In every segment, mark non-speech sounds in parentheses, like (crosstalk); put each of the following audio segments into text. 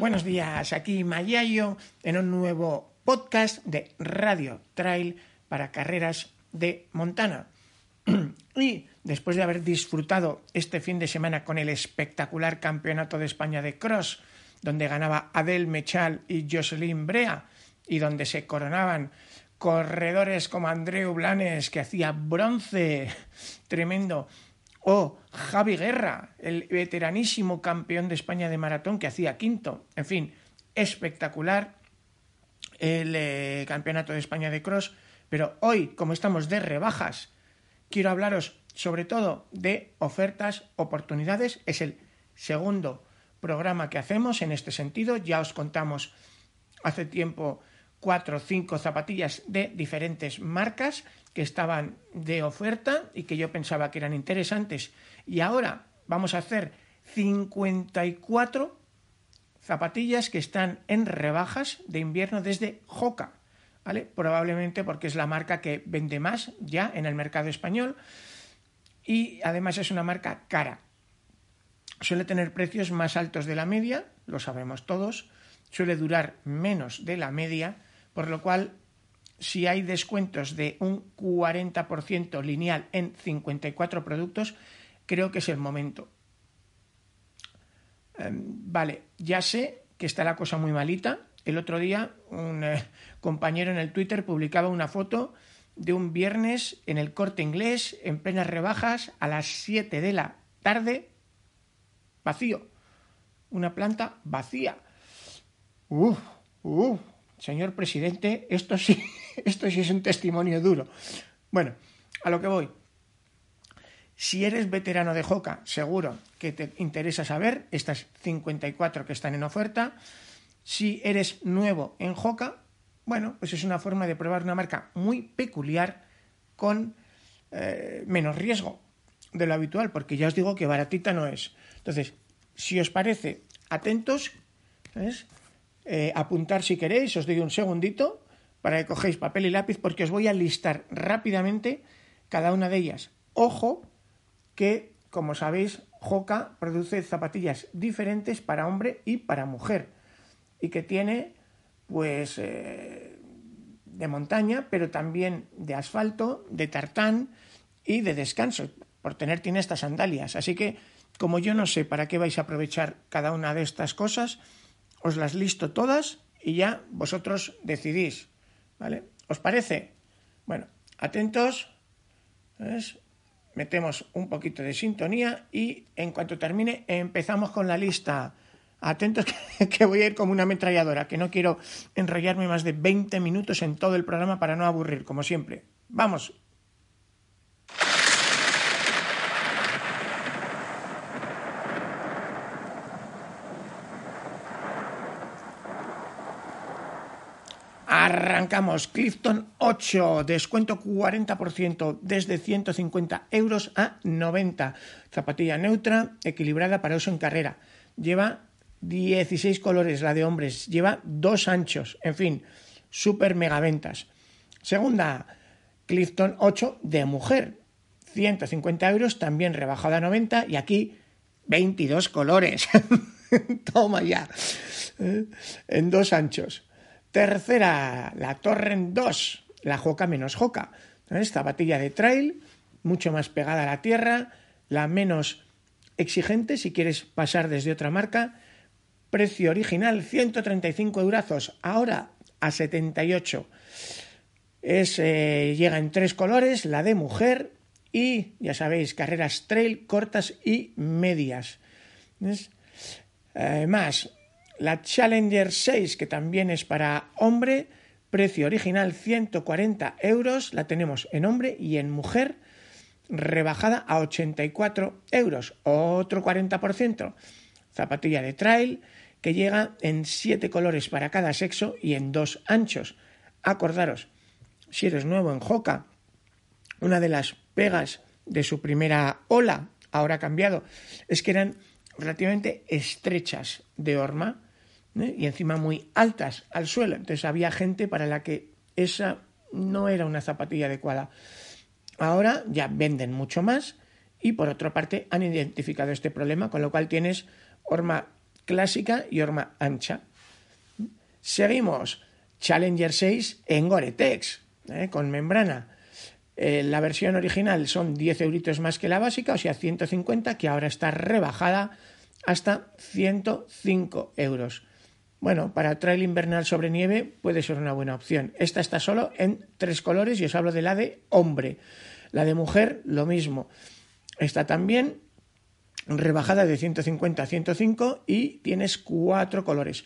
Buenos días, aquí Mayayo en un nuevo podcast de Radio Trail para carreras de Montana. (clears throat) y después de haber disfrutado este fin de semana con el espectacular Campeonato de España de Cross, donde ganaba Adel Mechal y Jocelyn Brea, y donde se coronaban corredores como Andreu Blanes, que hacía bronce (laughs) tremendo, o Javi Guerra, el veteranísimo campeón de España de maratón que hacía quinto. En fin, espectacular el eh, campeonato de España de cross. Pero hoy, como estamos de rebajas, quiero hablaros sobre todo de ofertas, oportunidades. Es el segundo programa que hacemos en este sentido. Ya os contamos hace tiempo cuatro o cinco zapatillas de diferentes marcas que estaban de oferta y que yo pensaba que eran interesantes. Y ahora vamos a hacer 54 zapatillas que están en rebajas de invierno desde Joca. ¿vale? Probablemente porque es la marca que vende más ya en el mercado español y además es una marca cara. Suele tener precios más altos de la media, lo sabemos todos, suele durar menos de la media, por lo cual si hay descuentos de un 40% lineal en 54 productos, creo que es el momento. Em, vale, ya sé que está la cosa muy malita. El otro día un eh, compañero en el Twitter publicaba una foto de un viernes en el corte inglés, en plenas rebajas, a las 7 de la tarde, vacío. Una planta vacía. Uf, señor presidente, esto sí, (laughs) esto sí es un testimonio duro. Bueno, a lo que voy. Si eres veterano de Joca, seguro que te interesa saber estas 54 que están en oferta. Si eres nuevo en Joca, bueno, pues es una forma de probar una marca muy peculiar con eh, menos riesgo de lo habitual, porque ya os digo que baratita no es. Entonces, si os parece, atentos. Eh, apuntar si queréis, os doy un segundito para que cogéis papel y lápiz porque os voy a listar rápidamente cada una de ellas. Ojo que, como sabéis, Joca produce zapatillas diferentes para hombre y para mujer y que tiene pues eh, de montaña, pero también de asfalto, de tartán y de descanso. Por tener tiene estas sandalias. Así que, como yo no sé para qué vais a aprovechar cada una de estas cosas, os las listo todas y ya vosotros decidís. ¿Vale? ¿Os parece? Bueno, atentos. Metemos un poquito de sintonía y en cuanto termine empezamos con la lista. Atentos (laughs) que, voy a ir como una ametralladora, que no quiero enrollarme más de 20 minutos en todo el programa para no aburrir, como siempre. Vamos, Arrancamos. Clifton 8, descuento 40% desde 150 euros a 90. Zapatilla neutra, equilibrada para uso en carrera. Lleva 16 colores, la de hombres. Lleva dos anchos. En fin, super megaventas. Segunda, Clifton 8 de mujer. 150 euros, también rebajada a 90. Y aquí 22 colores. (laughs) Toma ya. En dos anchos. Tercera, la Torrent 2, la Joca menos Joca. Esta batilla de trail, mucho más pegada a la tierra, la menos exigente si quieres pasar desde otra marca. Precio original 135 eurazos, ahora a 78. Es, eh, llega en tres colores, la de mujer y, ya sabéis, carreras trail cortas y medias. Eh, más, la Challenger 6, que también es para hombre, precio original 140 euros, la tenemos en hombre y en mujer. rebajada a 84 euros, otro 40%. Zapatilla de trail que llega en 7 colores para cada sexo y en dos anchos. Acordaros, si eres nuevo en Joca, una de las pegas de su primera ola, ahora cambiado, es que eran relativamente estrechas de horma ¿eh? y encima muy altas al suelo. Entonces había gente para la que esa no era una zapatilla adecuada. Ahora ya venden mucho más y por otra parte han identificado este problema, con lo cual tienes horma clásica y horma ancha. Seguimos. Challenger 6 en Gore-Tex, ¿eh? con membrana. Eh, la versión original son 10 euritos más que la básica, o sea, 150, que ahora está rebajada hasta 105 euros. Bueno, para trail invernal sobre nieve puede ser una buena opción. Esta está solo en tres colores y os hablo de la de hombre. La de mujer, lo mismo. Está también rebajada de 150 a 105 y tienes cuatro colores.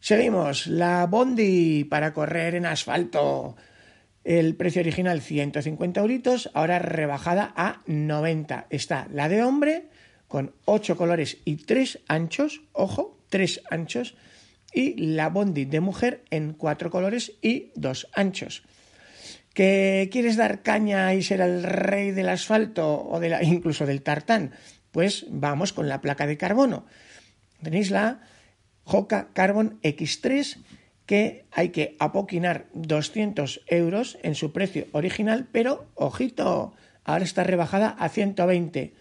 Seguimos, la Bondi para correr en asfalto. El precio original 150 euritos, ahora rebajada a 90. Está la de hombre con 8 colores y 3 anchos, ojo, 3 anchos, y la Bondi de mujer en 4 colores y 2 anchos. ¿Que quieres dar caña y ser el rey del asfalto o de la, incluso del tartán? Pues vamos con la placa de carbono. Tenéis la Hoka Carbon X3 que hay que apoquinar 200 euros en su precio original, pero ojito, ahora está rebajada a 120.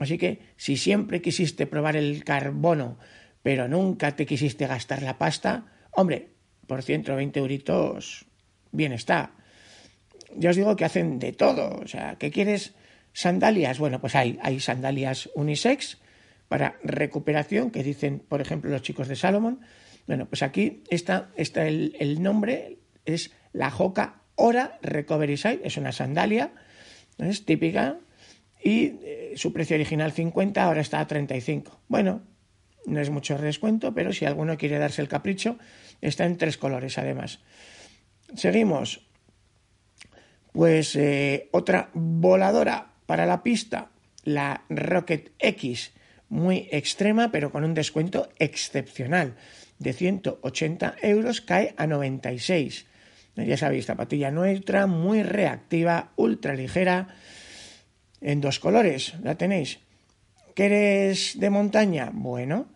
Así que si siempre quisiste probar el carbono, pero nunca te quisiste gastar la pasta, hombre, por 120 euritos, bien está. Ya os digo que hacen de todo, o sea, ¿qué quieres? Sandalias, bueno, pues hay, hay sandalias unisex para recuperación, que dicen, por ejemplo, los chicos de Salomon, bueno, pues aquí está, está el, nombre, es la Joca Hora Recovery Side, es una sandalia, es típica, y eh, su precio original 50, ahora está a 35. Bueno, no es mucho descuento, pero si alguno quiere darse el capricho, está en tres colores además. Seguimos. Pues eh, otra voladora para la pista, la Rocket X, muy extrema, pero con un descuento excepcional de 180 euros cae a 96. Ya sabéis, zapatilla nuestra, muy reactiva, ultra ligera, en dos colores, la tenéis. ¿Quieres de montaña? Bueno,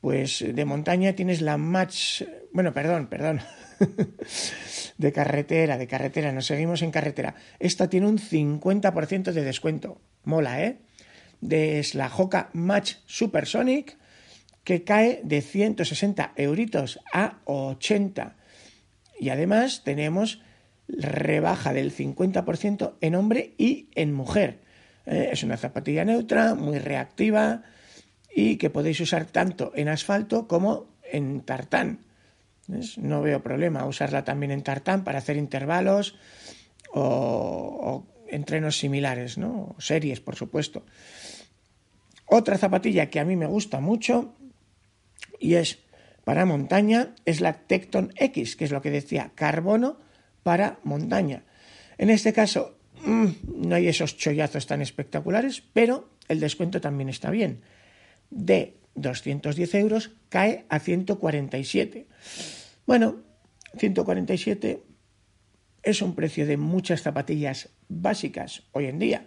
pues de montaña tienes la Match, bueno, perdón, perdón, (laughs) de carretera, de carretera, nos seguimos en carretera. Esta tiene un 50% de descuento, mola, ¿eh? Es la Hoka Match Supersonic, que cae de 160 euritos a 80. Y además tenemos rebaja del 50% en hombre y en mujer. Eh, es una zapatilla neutra, muy reactiva y que podéis usar tanto en asfalto como en tartán. No veo problema usarla también en tartán para hacer intervalos o, entrenos similares, ¿no? series, por supuesto. Otra zapatilla que a mí me gusta mucho y es para montaña es la Tecton X, que es lo que decía, carbono para montaña. En este caso mm, no hay esos chollazos tan espectaculares, pero el descuento también está bien. De 210 euros cae a 147. Bueno, 147 es un precio de muchas zapatillas básicas hoy en día.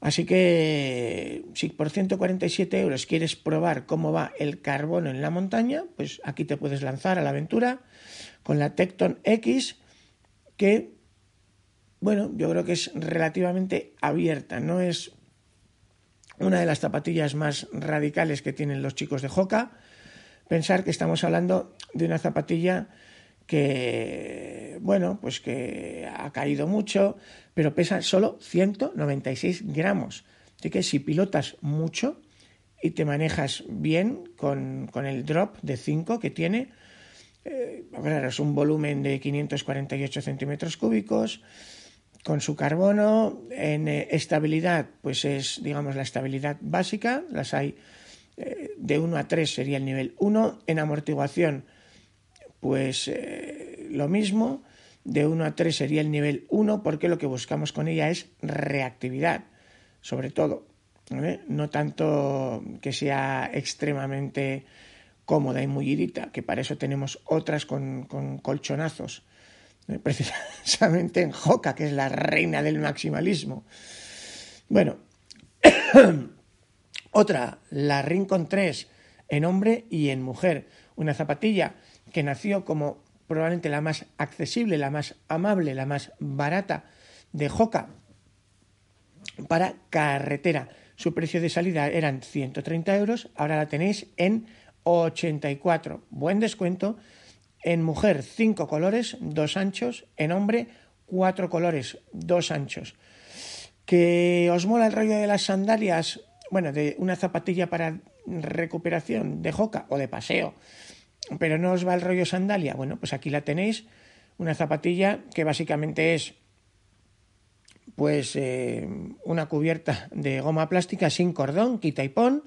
Así que si por 147 euros quieres probar cómo va el carbono en la montaña, pues aquí te puedes lanzar a la aventura con la Tecton X, que, bueno, yo creo que es relativamente abierta, no es una de las zapatillas más radicales que tienen los chicos de Hoka. Pensar que estamos hablando de una zapatilla que, bueno, pues que ha caído mucho, pero pesa solo 196 gramos. Así que si pilotas mucho y te manejas bien con, el drop de 5 que tiene, eh, es un volumen de 548 centímetros cúbicos, con su carbono, en eh, estabilidad, pues es, digamos, la estabilidad básica, las hay eh, de 1 a 3 sería el nivel 1, en amortiguación, pues eh, lo mismo, de 1 a 3 sería el nivel 1 porque lo que buscamos con ella es reactividad, sobre todo. No tanto que sea extremadamente cómoda y mullidita, que para eso tenemos otras con colchonazos, precisamente en Joca, que es la reina del maximalismo. Bueno, (coughs) otra, la Rincon 3, en hombre y en mujer, una zapatilla que nació como probablemente la más accesible, la más amable, la más barata de Joca para carretera. Su precio de salida eran 130 euros, ahora la tenéis en 84. Buen descuento. En mujer, 5 colores, 2 anchos. En hombre, 4 colores, 2 anchos. ¿Que os mola el rollo de las sandalias? Bueno, de una zapatilla para recuperación de joca o de paseo, pero no os va el rollo sandalia. Bueno, pues aquí la tenéis. Una zapatilla que básicamente es pues eh, una cubierta de goma plástica sin cordón, quita y pon,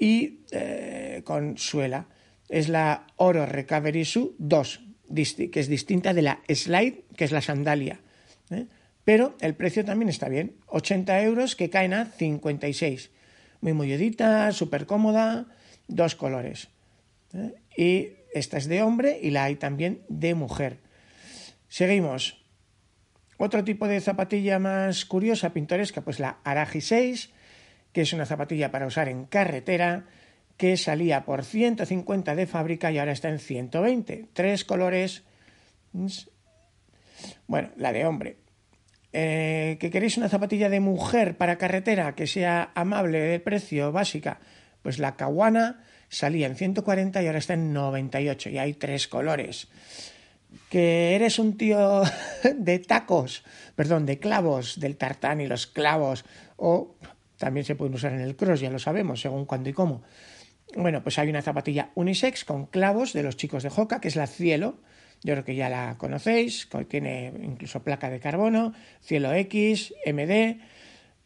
y eh, con suela. Es la Oro Recovery Shoe 2, que es distinta de la Slide, que es la sandalia. ¿eh? Pero el precio también está bien, 80 euros que caen a 56. Muy molludita, súper cómoda, dos colores. ¿eh? Y esta es de hombre y la hay también de mujer. Seguimos. Otro tipo de zapatilla más curiosa, pintoresca, pues la Araji 6, que es una zapatilla para usar en carretera, que salía por 150 de fábrica y ahora está en 120. Tres colores. Bueno, la de hombre. Eh, ¿Que queréis una zapatilla de mujer para carretera que sea amable de precio, básica? Pues la Kawana salía en 140 y ahora está en 98 y hay tres colores. ¿Que eres un tío (laughs) de tacos? Perdón, de clavos, del tartán y los clavos, o también se pueden usar en el cross, ya lo sabemos, según cuándo y cómo. Bueno, pues hay una zapatilla unisex con clavos de los chicos de Joca, que es la Cielo. Yo creo que ya la conocéis, tiene incluso placa de carbono, Cielo X, MD,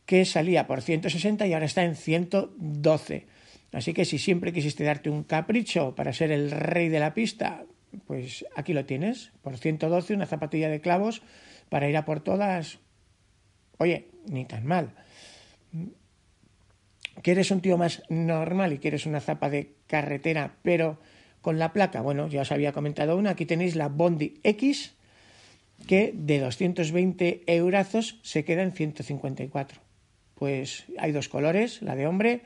que salía por 160 y ahora está en 112. Así que si siempre quisiste darte un capricho para ser el rey de la pista, pues aquí lo tienes, por 112, una zapatilla de clavos para ir a por todas. Oye, ni tan mal que eres un tío más normal y quieres una zapa de carretera, pero con la placa, bueno, ya os había comentado una, aquí tenéis la Bondi X, que de 220 eurazos se queda en 154. Pues hay dos colores, la de hombre,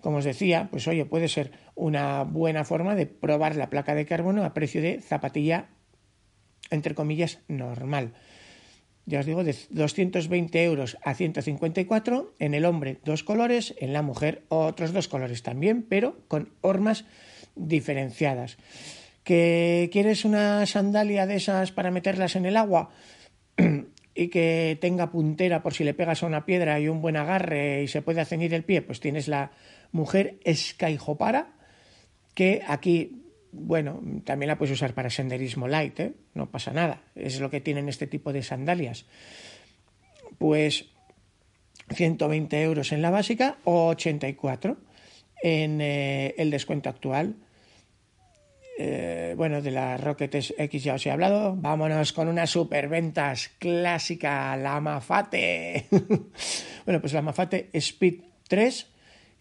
como os decía, pues oye, puede ser una buena forma de probar la placa de carbono a precio de zapatilla, entre comillas, normal ya os digo, de 220 euros a 154, en el hombre dos colores, en la mujer otros dos colores también, pero con hormas diferenciadas. ¿Que quieres una sandalia de esas para meterlas en el agua? (clears throat) y que tenga puntera por si le pegas a una piedra y un buen agarre y se puede ceñir el pie, pues tienes la mujer Skyhopara, que aquí bueno, también la puedes usar para senderismo light, ¿eh? no pasa nada, es lo que tienen este tipo de sandalias. Pues 120 euros en la básica o 84 en eh, el descuento actual. Eh, bueno, de las Rocket X ya os he hablado. Vámonos con unas superventas clásica, la Mafate. (laughs) bueno, pues la Mafate Speed 3,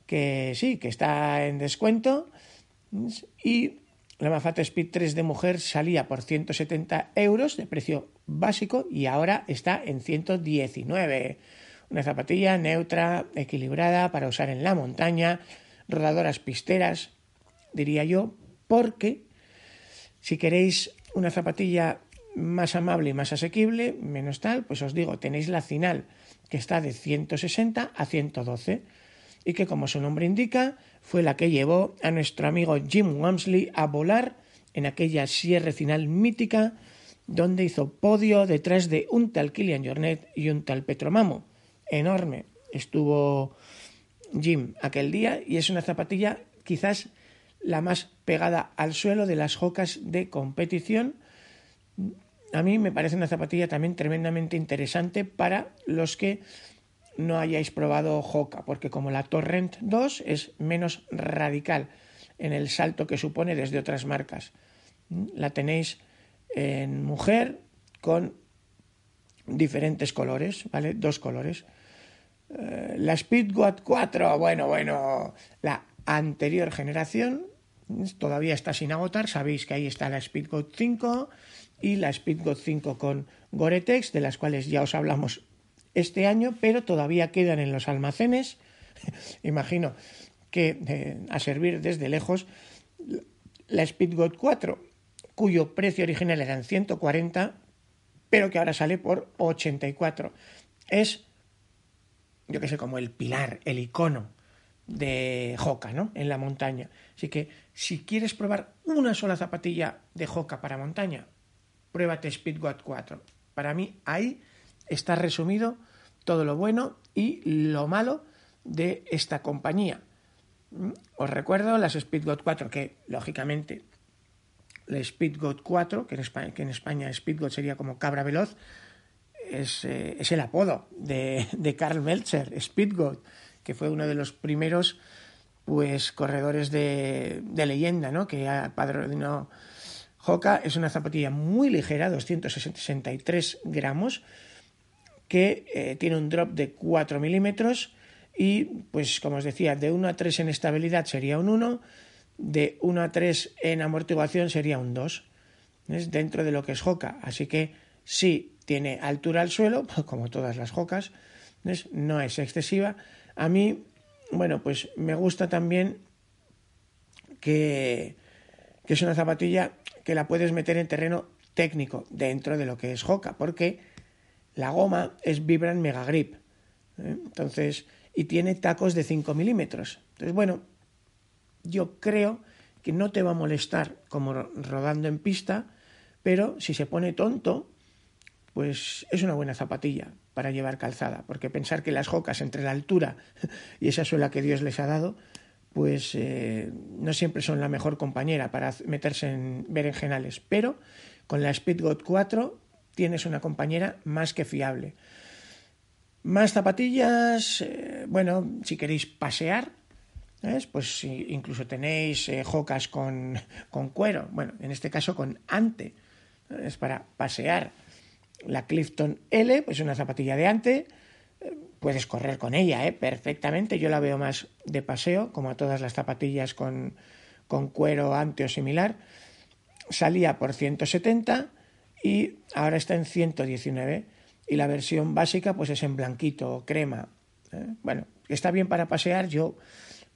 que sí, que está en descuento. Y la Mafate Speed 3 de mujer salía por 170 euros de precio básico y ahora está en 119. Una zapatilla neutra, equilibrada para usar en la montaña, rodadoras pisteras, diría yo, porque si queréis una zapatilla más amable y más asequible, menos tal, pues os digo, tenéis la final que está de 160 a 112 y que como su nombre indica, fue la que llevó a nuestro amigo Jim Wamsley a volar en aquella sierra final mítica donde hizo podio detrás de un tal Kilian Jornet y un tal Petromamo. Enorme estuvo Jim aquel día y es una zapatilla quizás la más pegada al suelo de las jocas de competición. A mí me parece una zapatilla también tremendamente interesante para los que no hayáis probado Hoka, porque como la Torrent 2 es menos radical en el salto que supone desde otras marcas. La tenéis en mujer con diferentes colores, ¿vale? Dos colores. Eh, la Speedgoat 4, bueno, bueno, la anterior generación todavía está sin agotar. Sabéis que ahí está la Speedgoat 5 y la Speedgoat 5 con Gore-Tex, de las cuales ya os hablamos este año, pero todavía quedan en los almacenes. (laughs) Imagino que eh, a servir desde lejos la Speedgoat 4, cuyo precio original era en 140, pero que ahora sale por 84. Es, yo que sé, como el pilar, el icono de Hoka, ¿no? En la montaña. Así que si quieres probar una sola zapatilla de Hoka para montaña, pruébate Speedgoat 4. Para mí ahí está resumido todo lo bueno y lo malo de esta compañía. Os recuerdo las Speedgoat 4, que lógicamente la Speedgoat 4, que en España, que en España Speedgoat sería como cabra veloz, es, eh, el apodo de, de Karl Meltzer, Speedgoat, que fue uno de los primeros pues corredores de, leyenda, ¿no? que padrino Hoka es una zapatilla muy ligera, 263 gramos, que eh, tiene un drop de 4 milímetros y, pues como os decía, de 1 a 3 en estabilidad sería un 1, de 1 a 3 en amortiguación sería un 2. Es dentro de lo que es Hoka. Así que sí tiene altura al suelo, (laughs) como todas las Hokas, no es excesiva. A mí, bueno, pues me gusta también que, que es una zapatilla que la puedes meter en terreno técnico dentro de lo que es Hoka, porque la goma es Vibram Mega Grip. ¿eh? Entonces, y tiene tacos de 5 milímetros. Entonces, bueno, yo creo que no te va a molestar como rodando en pista, pero si se pone tonto, pues es una buena zapatilla para llevar calzada, porque pensar que las jocas entre la altura (laughs) y esa suela que Dios les ha dado, pues eh, no siempre son la mejor compañera para meterse en berenjenales, pero con la Speedgoat 4 tienes una compañera más que fiable. Más zapatillas, eh, bueno, si queréis pasear, pues incluso tenéis eh, jocas con, con, cuero, bueno, en este caso con ante, es para pasear. La Clifton L, pues una zapatilla de ante, eh, puedes correr con ella, perfectamente, yo la veo más de paseo, como a todas las zapatillas con, con cuero ante o similar. Salía por 170 y ahora está en 119 y la versión básica pues es en blanquito crema. ¿eh? Bueno, está bien para pasear, yo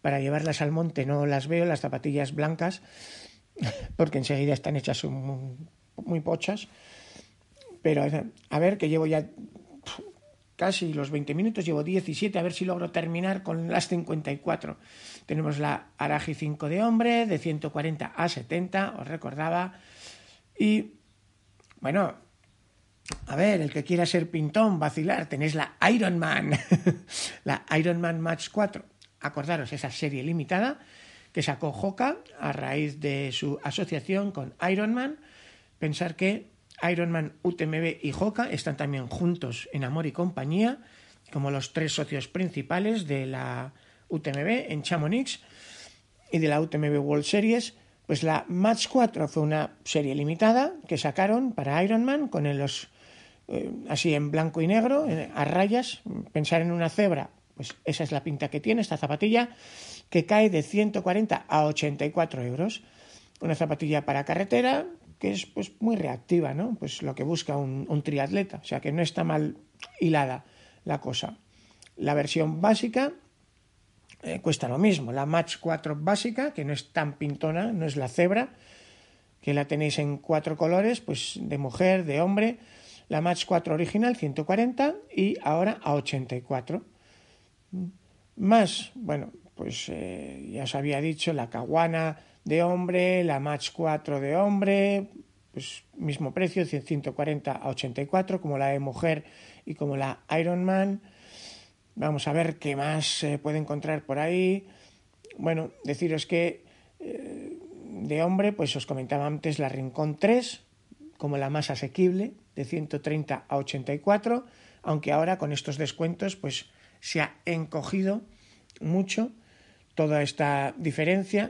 para llevarlas al monte no las veo, las zapatillas blancas, (laughs) porque enseguida están hechas muy, pochas. Pero a ver, que llevo ya casi los 20 minutos, llevo 17, a ver si logro terminar con las 54. Tenemos la Araji 5 de hombre, de 140 a 70, os recordaba. Y bueno, a ver, el que quiera ser pintón, vacilar, tenéis la Iron Man, (laughs) la Iron Man Match 4 acordaros esa serie limitada que sacó Hoka a raíz de su asociación con Ironman. Pensar que Ironman, UTMB y Hoka están también juntos en Amor y Compañía, como los tres socios principales de la UTMB en Chamonix y de la UTMB World Series. Pues la Match 4 fue una serie limitada que sacaron para Ironman con los eh, así en blanco y negro, a rayas. Pensar en una cebra pues esa es la pinta que tiene esta zapatilla, que cae de 140 a 84 euros. Una zapatilla para carretera que es pues muy reactiva, ¿no? Pues lo que busca un, triatleta, o sea que no está mal hilada la cosa. La versión básica eh, cuesta lo mismo, la Match 4 básica, que no es tan pintona, no es la cebra, que la tenéis en cuatro colores, pues de mujer, de hombre, la Match 4 original 140 y ahora a 84. Más, bueno, pues eh, ya os había dicho, la Caguana de hombre, la Match 4 de hombre, pues mismo precio, 140 a 84, como la de mujer y como la Ironman. Vamos a ver qué más se puede encontrar por ahí. Bueno, deciros que eh, de hombre, pues os comentaba antes la Rincón 3, como la más asequible, de 130 a 84, aunque ahora con estos descuentos, pues se ha encogido mucho toda esta diferencia.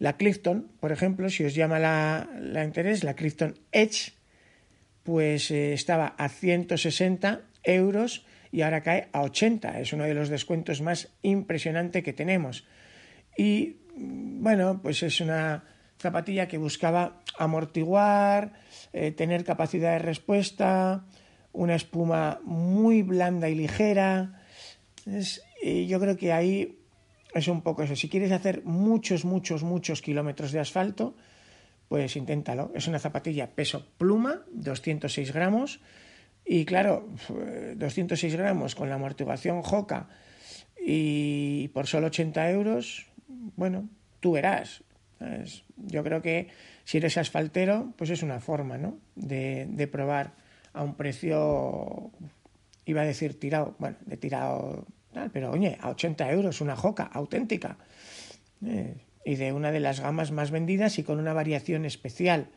La Clifton, por ejemplo, si os llama la, interés, la Clifton Edge, pues eh, estaba a 160 euros y ahora cae a 80. Es uno de los descuentos más impresionantes que tenemos. Y bueno, pues es una zapatilla que buscaba amortiguar, eh, tener capacidad de respuesta, una espuma muy blanda y ligera. y yo creo que ahí es un poco eso. Si quieres hacer muchos, muchos, muchos kilómetros de asfalto, pues inténtalo. Es una zapatilla peso pluma, 206 gramos. Y claro, 206 gramos con la amortiguación Joca y por solo 80 euros, bueno, tú verás. Yo creo que si eres asfaltero, pues es una forma, ¿no? De, de probar a un precio, iba a decir tirado, bueno, de tirado pero oye, a 80 euros una joca auténtica. Eh, y de una de las gamas más vendidas y con una variación especial.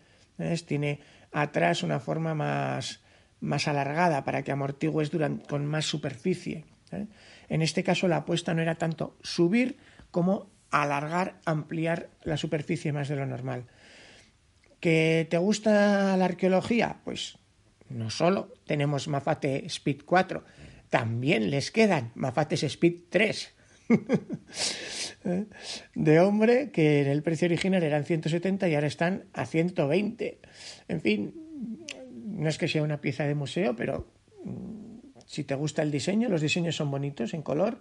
Tiene atrás una forma más, más alargada para que amortigues con más superficie. ¿eh? En este caso la apuesta no era tanto subir como alargar, ampliar la superficie más de lo normal. ¿Que te gusta la arqueología? Pues no solo tenemos Mafate Speed 4, también les quedan Mafates Speed 3 (laughs) de hombre que en el precio original eran 170 y ahora están a 120. En fin, no es que sea una pieza de museo, pero mm, si te gusta el diseño, los diseños son bonitos en color.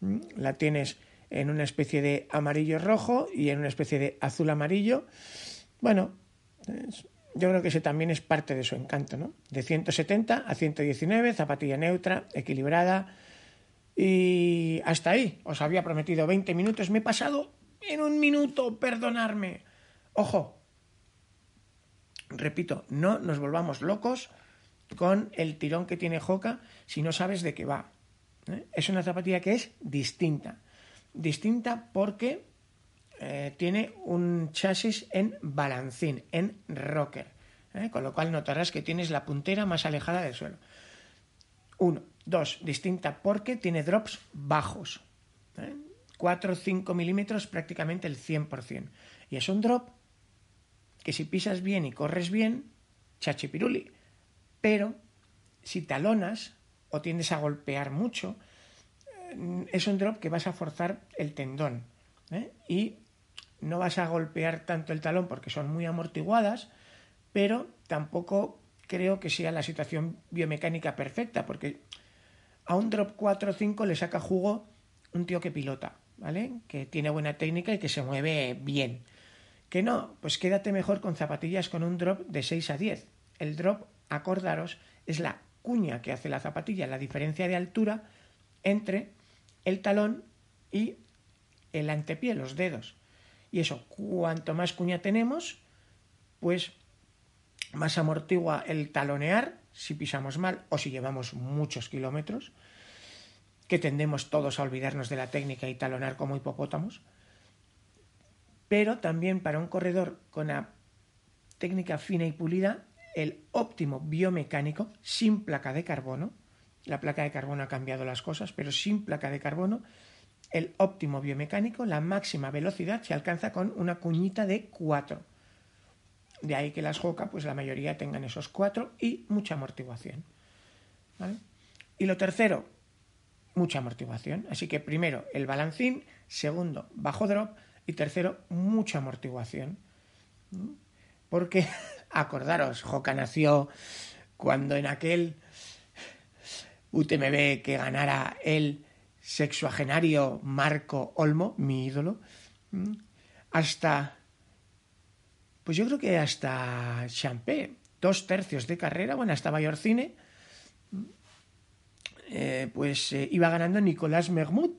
Mm, la tienes en una especie de amarillo rojo y en una especie de azul amarillo. Bueno, yo creo que ese también es parte de su encanto, ¿no? De 170 a 119, zapatilla neutra, equilibrada. Y hasta ahí. Os había prometido 20 minutos. Me he pasado en un minuto, perdonarme. Ojo. Repito, no nos volvamos locos con el tirón que tiene Joca si no sabes de qué va. ¿eh? Es una zapatilla que es distinta. Distinta porque eh, tiene un chasis en balancín, en rocker, ¿eh? con lo cual notarás que tienes la puntera más alejada del suelo. Uno. Dos, distinta porque tiene drops bajos. ¿eh? 4 o 5 milímetros, prácticamente el 100%. Y es un drop que si pisas bien y corres bien, chachipiruli. Pero si talonas o tiendes a golpear mucho, eh, es un drop que vas a forzar el tendón. Y no vas a golpear tanto el talón porque son muy amortiguadas, pero tampoco creo que sea la situación biomecánica perfecta, porque a un drop 4 o 5 le saca jugo un tío que pilota, ¿vale? Que tiene buena técnica y que se mueve bien. Que no, pues quédate mejor con zapatillas con un drop de 6 a 10. El drop, acordaros, es la cuña que hace la zapatilla, la diferencia de altura entre el talón y el antepié, los dedos. Y eso, cuanto más cuña tenemos, pues más amortigua el talonear si pisamos mal o si llevamos muchos kilómetros, que tendemos todos a olvidarnos de la técnica y talonar como hipopótamos. Pero también para un corredor con la técnica fina y pulida, el óptimo biomecánico sin placa de carbono, la placa de carbono ha cambiado las cosas, pero sin placa de carbono, el óptimo biomecánico, la máxima velocidad se alcanza con una cuñita de 4. De ahí que las Joca, pues la mayoría tengan esos 4 y mucha amortiguación. Y lo tercero, mucha amortiguación. Así que primero el balancín, segundo bajo drop y tercero mucha amortiguación. Porque (laughs) acordaros, Joca nació cuando en aquel UTMB que ganara él sexuagenario Marco Olmo, mi ídolo, hasta, pues yo creo que hasta Champé, dos tercios de carrera, bueno, hasta Mayorcine, eh, pues eh, iba ganando Nicolás Mermut,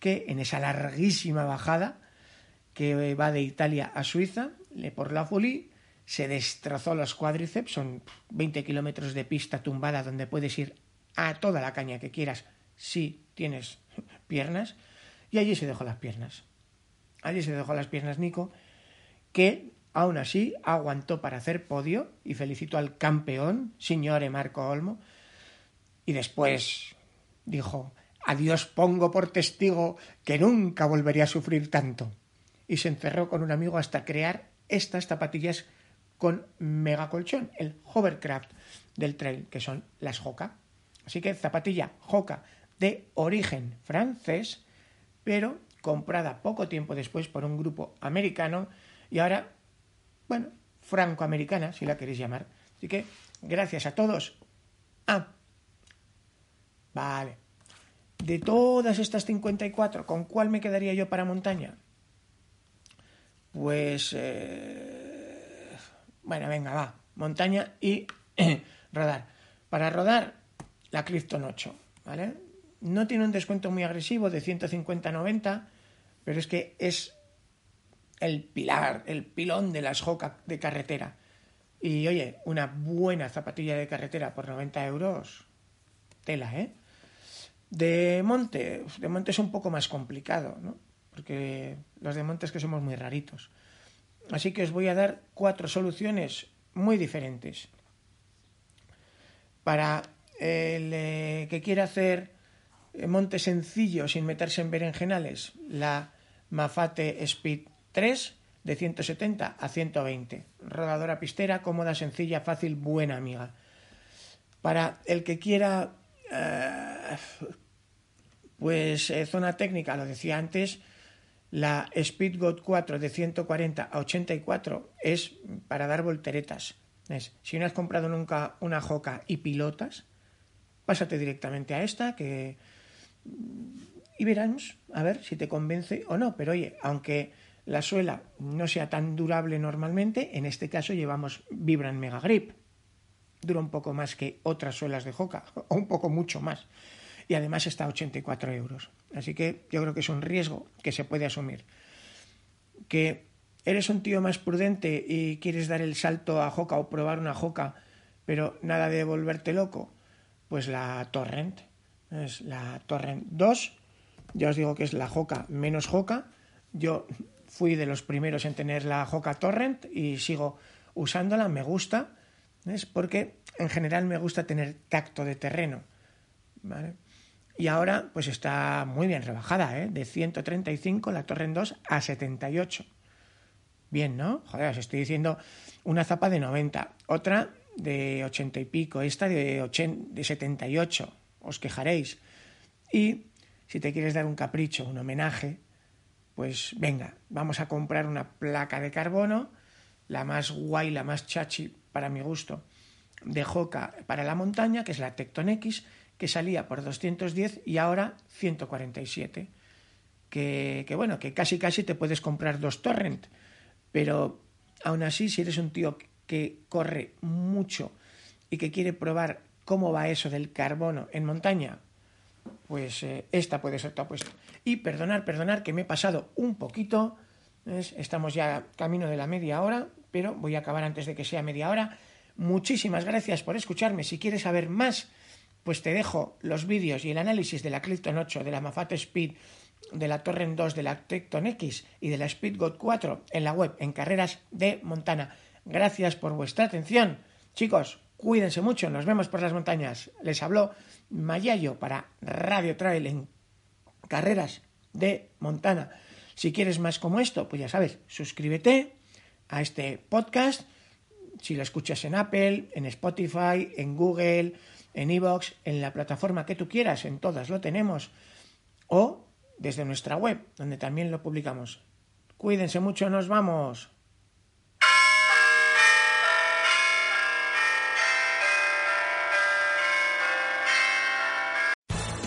que en esa larguísima bajada que va de Italia a Suiza, le por la Folie, se destrozó los cuádriceps, son 20 kilómetros de pista tumbada donde puedes ir a toda la caña que quieras si tienes piernas, y allí se dejó las piernas. Allí se dejó las piernas Nico, que aún así aguantó para hacer podio y felicitó al campeón, señor Marco Olmo, y después dijo, adiós pongo por testigo que nunca volvería a sufrir tanto. Y se encerró con un amigo hasta crear estas zapatillas con mega colchón, el hovercraft del trail, que son las Hoka. Así que zapatilla Hoka de origen francés, pero comprada poco tiempo después por un grupo americano y ahora, bueno, francoamericana, si la queréis llamar. Así que, gracias a todos. Ah, vale. De todas estas 54, ¿con cuál me quedaría yo para montaña? Pues... Eh, bueno, venga, va. Montaña y (clears throat) rodar. Para rodar, la Clifton 8, ¿vale? No tiene un descuento muy agresivo de 150-90, pero es que es el pilar, el pilón de las Hoka de carretera. Y oye, una buena zapatilla de carretera por 90 euros, tela, ¿eh? De monte, de monte es un poco más complicado, ¿no? Porque los de monte es que somos muy raritos. Así que os voy a dar cuatro soluciones muy diferentes. Para el eh, que quiera hacer monte sencillo sin meterse en berenjenales, la Mafate Speed 3 de 170 a 120. Rodadora pistera, cómoda, sencilla, fácil, buena amiga. Para el que quiera, eh, pues eh, zona técnica, lo decía antes, la Speedgoat 4 de 140 a 84 es para dar volteretas. Si no has comprado nunca una Joca y pilotas, pásate directamente a esta que y veremos a ver si te convence o no. Pero oye, aunque la suela no sea tan durable normalmente, en este caso llevamos Vibran Mega Grip. Dura un poco más que otras suelas de Hoka, (laughs) o un poco mucho más. Y además está a 84 euros. Así que yo creo que es un riesgo que se puede asumir. Que eres un tío más prudente y quieres dar el salto a Hoka o probar una Hoka, pero nada de volverte loco, pues la Torrent. Es la Torrent 2 ya os digo que es la Joca menos Joca. Yo fui de los primeros en tener la Joca Torrent y sigo usándola, me gusta, es porque en general me gusta tener tacto de terreno. Y ahora pues está muy bien rebajada, ¿eh? de 135 la Torrent 2 a 78. Bien, ¿no? Joder, os estoy diciendo una zapa de 90, otra de 80 y pico, esta de, 80, de 78, os quejaréis. Y si te quieres dar un capricho, un homenaje, pues venga, vamos a comprar una placa de carbono, la más guay, la más chachi para mi gusto, de Joca para la montaña, que es la Tecton X, que salía por 210 y ahora 147. Que, que bueno, que casi casi te puedes comprar dos torrent, pero aún así, si eres un tío que corre mucho y que quiere probar cómo va eso del carbono en montaña, pues eh, esta puede ser tu apuesta. Y perdonar, perdonar que me he pasado un poquito, estamos ya camino de la media hora, pero voy a acabar antes de que sea media hora. Muchísimas gracias por escucharme. Si quieres saber más, pues te dejo los vídeos y el análisis de la Clifton 8, de la Mafate Speed, de la Torrent 2, de la Tecton X y de la Speedgot 4 en la web, en Carreras de Montana. Gracias por vuestra atención. Chicos, cuídense mucho, nos vemos por las montañas. Les habló Mayayo para Radio Trail en carreras de Montana. Si quieres más como esto, pues ya sabes, suscríbete a este podcast. Si lo escuchas en Apple, en Spotify, en Google, en Evox, en la plataforma que tú quieras, en todas lo tenemos. O desde nuestra web, donde también lo publicamos. Cuídense mucho, nos vamos.